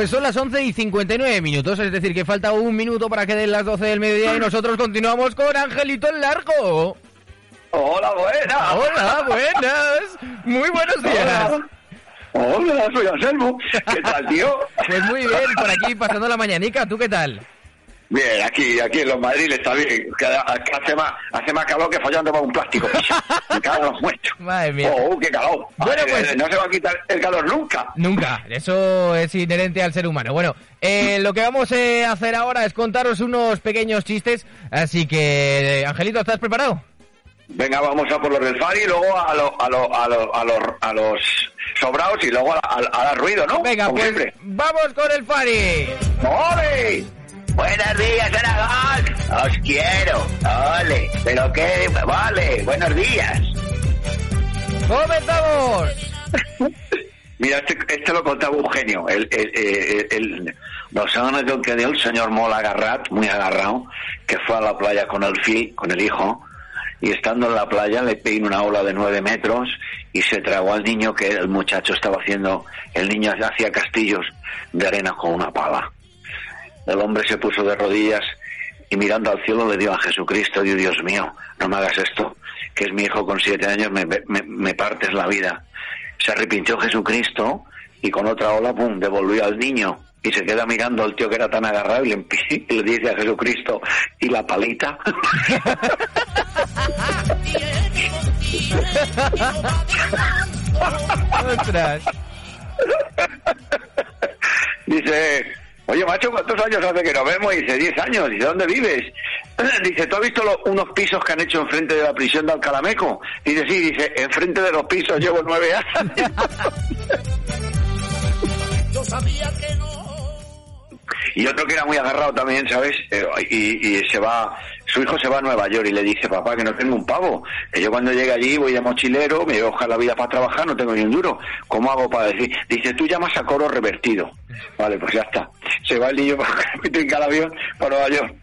Pues son las 11 y 59 minutos, es decir, que falta un minuto para que den las 12 del mediodía y nosotros continuamos con Angelito el Largo. Hola, buenas. Hola, buenas. Muy buenos días. Hola, soy Anselmo. ¿Qué tal, tío? Pues muy bien, por aquí pasando la mañanica. ¿Tú qué tal? Bien, aquí, aquí en los Madrid está bien. Hace, más, hace más calor que follando para un plástico. Me cago en los muertos. Madre mía. Oh, qué calor. Bueno, Ay, pues- No se va a quitar el calor nunca. Nunca, eso es inherente al ser humano. Bueno, eh, lo que vamos eh, a hacer ahora es contaros unos pequeños chistes, así que, Angelito, ¿estás preparado? Venga, vamos a por los del Fari y luego a, lo- a, lo- a, lo- a los, a los sobrados y luego a, a, a dar ruido, ¿no? Venga, Como pues siempre. vamos con el Fari. ¡Ole! Buenos días, Aragón. Os quiero. Ole. ¿Pero qué? Vale, buenos días. ¡Comenzamos! Mira, este, este lo contaba Eugenio. El, el, el, el- nos han que dio el señor Mola Agarrat, muy agarrado, que fue a la playa con el Phil, con el hijo, y estando en la playa le pegó una ola de nueve metros y se tragó al niño que el muchacho estaba haciendo, el niño hacía castillos de arena con una pala. El hombre se puso de rodillas y mirando al cielo le dio a Jesucristo, dio Dios mío, no me hagas esto, que es mi hijo con siete años, me, me, me partes la vida. Se arrepintió Jesucristo y con otra ola, pum, devolvió al niño. Y se queda mirando al tío que era tan agarrado y le, y le dice a Jesucristo, ¿y la palita? Dice, oye macho, ¿cuántos años hace que nos vemos? Y dice, 10 años. Dice, ¿dónde vives? Dice, ¿tú has visto los- unos pisos que han hecho enfrente de la prisión de Alcalameco? Dice, sí, dice, enfrente de los pisos llevo nueve años. Y otro que era muy agarrado también, ¿sabes? Eh, y, y se va, su hijo se va a Nueva York y le dice, papá, que no tengo un pavo, que yo cuando llegue allí voy de mochilero, me voy a buscar la vida para trabajar, no tengo ni un duro. ¿Cómo hago para decir? Dice, tú llamas a coro revertido. Vale, pues ya está. Se va el niño para el avión para Nueva York.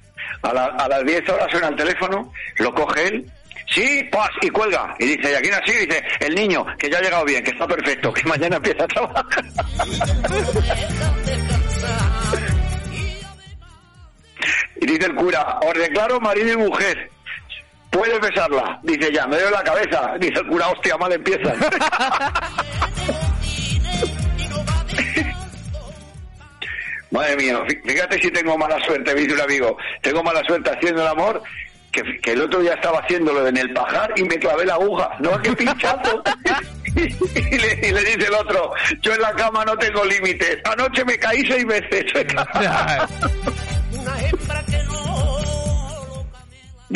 A, la- a las 10 horas suena el teléfono, lo coge él, Sí, pas, y cuelga. Y dice, ¿y a quién así? Dice, el niño, que ya ha llegado bien, que está perfecto, que mañana empieza a trabajar. dice el cura, os declaro marido y mujer. Puedes besarla. Dice ya, me doy la cabeza. Dice el cura, hostia, mal empieza. Madre mía, fí- fíjate si tengo mala suerte, me dice un amigo. Tengo mala suerte haciendo el amor, que, que el otro día estaba haciéndolo en el pajar y me clavé la aguja. No, qué pinchazo. y, le, y le dice el otro, yo en la cama no tengo límites. Anoche me caí seis veces.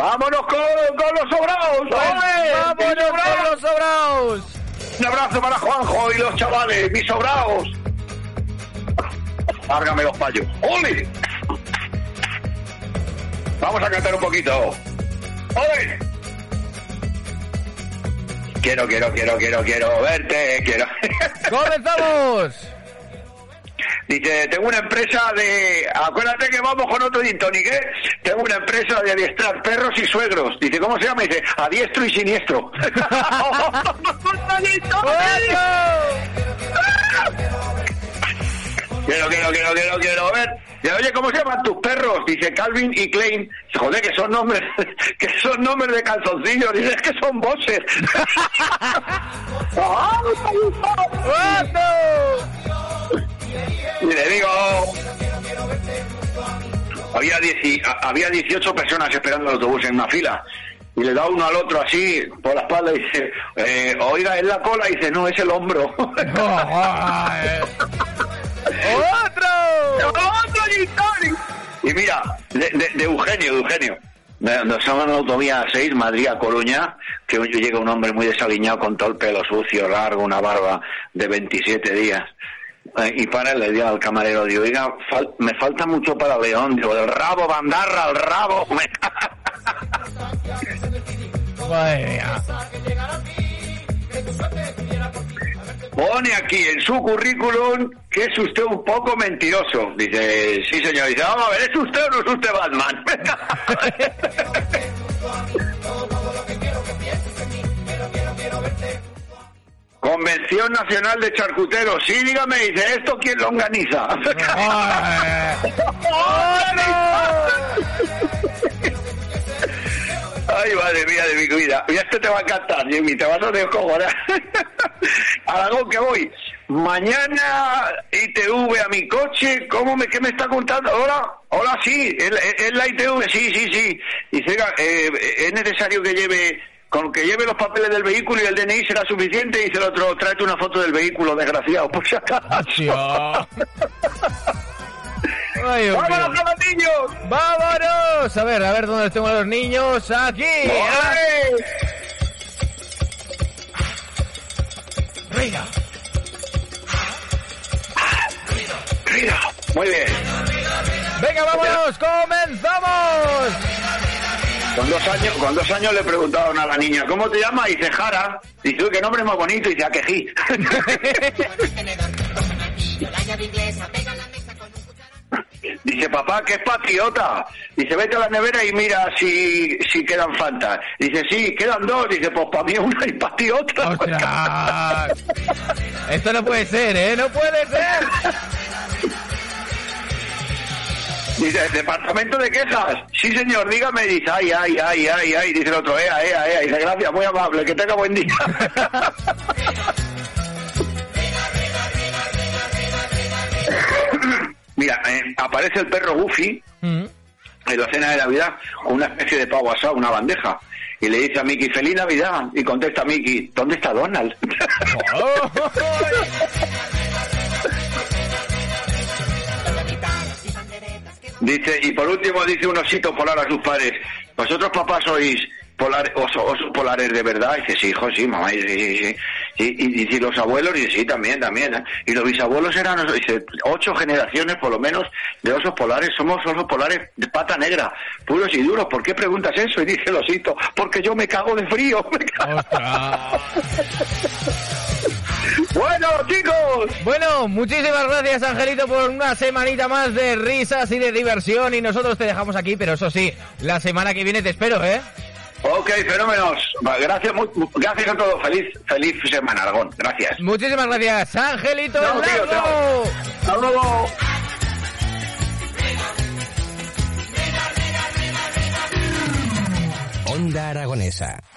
Vámonos con, con los sobrados. ¡Vámonos con los sobraos! Un abrazo para Juanjo y los chavales, mis sobrados. Lárgame los payos. ¡Ole! Vamos a cantar un poquito. ¡Ole! Quiero, quiero, quiero, quiero, quiero verte, quiero. ¡Comenzamos! Dice, tengo una empresa de... Acuérdate que vamos con otro gin tonic, ¿eh? Tengo una empresa de adiestrar perros y suegros. Dice, ¿cómo se llama? Dice, adiestro y siniestro. Quiero, quiero, quiero, quiero, quiero ver. Dice, oye, ¿cómo se llaman tus perros? Dice Calvin y Klein. Joder, que son nombres, que son nombres de calzoncillos. Dice, es que son bosses. y le digo, había, dieci- había 18 personas esperando el autobús en una fila. Y le da uno al otro así por la espalda y dice, eh, oiga, es la cola. Y dice, no, es el hombro. ¡Otro! ¡Otro! Y mira, de, de- de Eugenio, de Eugenio. Estamos en la autovía 6, Madrid a Coruña, que llega un hombre muy desaliñado con todo el pelo sucio, largo, una barba de 27 días. Eh, y para le digo al camarero, digo, me falta mucho para León, digo, el rabo, bandarra, el rabo. Mía. Pone aquí en su currículum que es usted un poco mentiroso. Dice, sí señor, dice, vamos a ver, ¿es usted o no es usted Batman? Convención Nacional de Charcuteros. Sí, dígame, dice, ¿esto quién lo organiza? Ay. Madre mía de mi vida. Y este te va a encantar, Jimmy, te vas a descojonar. Aragón, que voy. Mañana ITV a mi coche, ¿cómo me, qué me está contando? Hola, hola, sí, es, es la ITV, sí, sí, sí. Dice, oiga, eh, es necesario que lleve, con que lleve los papeles del vehículo y el DNI será suficiente. Dice el otro, tráete una foto del vehículo, desgraciado, por si acaso. Ay. ¡Vámonos con los niños! ¡Vámonos! A ver, a ver dónde tengo a los niños. Aquí. ¡Ole! Venga. Mira, muy bien. Venga, vámonos. Comenzamos. Con dos años, con dos años le preguntaron a la niña, ¿cómo te llamas? Y dice Jara. Dice, uy, qué nombre más bonito. Y dice, Aquejí. Dice, papá, que es patriota. Dice, vete a la nevera y mira si, si quedan fantas. Dice, sí, quedan dos. Dice, pues para mí una y para ti otra. Esto no puede ser, ¿eh? ¡No puede ser! Dice, ¿departamento de quejas? Sí, señor, dígame. Dice, ay, ay, ay, ay, ay. Dice el otro, ea, ea, ea. Dice, gracias, muy amable, que tenga buen día. Mira, eh, aparece el perro Goofy Mm. en la cena de Navidad con una especie de pavo asado, una bandeja. Y le dice a Mickey, feliz Navidad. Y contesta Mickey, ¿dónde está Donald? dice, y por último dice un osito polar a sus padres, ¿vosotros papás sois polares, oso- osos polares de verdad? Dice, sí, hijo, sí, mamá, y, sí. Y, dice, ¿y los abuelos? Y dice, sí, también, también. ¿eh? Y los bisabuelos eran, dice, ocho generaciones por lo menos de osos polares, somos osos polares de pata negra, puros y duros. ¿Por qué preguntas eso? Y dice el osito, porque yo me cago de frío. me cago". Bueno, chicos, Bueno, muchísimas gracias, Angelito, por una semanita más de risas y de diversión. Y nosotros te dejamos aquí, pero eso sí, la semana que viene te espero, ¿eh? Ok, fenómenos. Gracias, gracias a todos. Feliz, feliz semana, Aragón. Gracias. Muchísimas gracias, Angelito Chao, tío, chao. Hasta luego. Onda Aragonesa.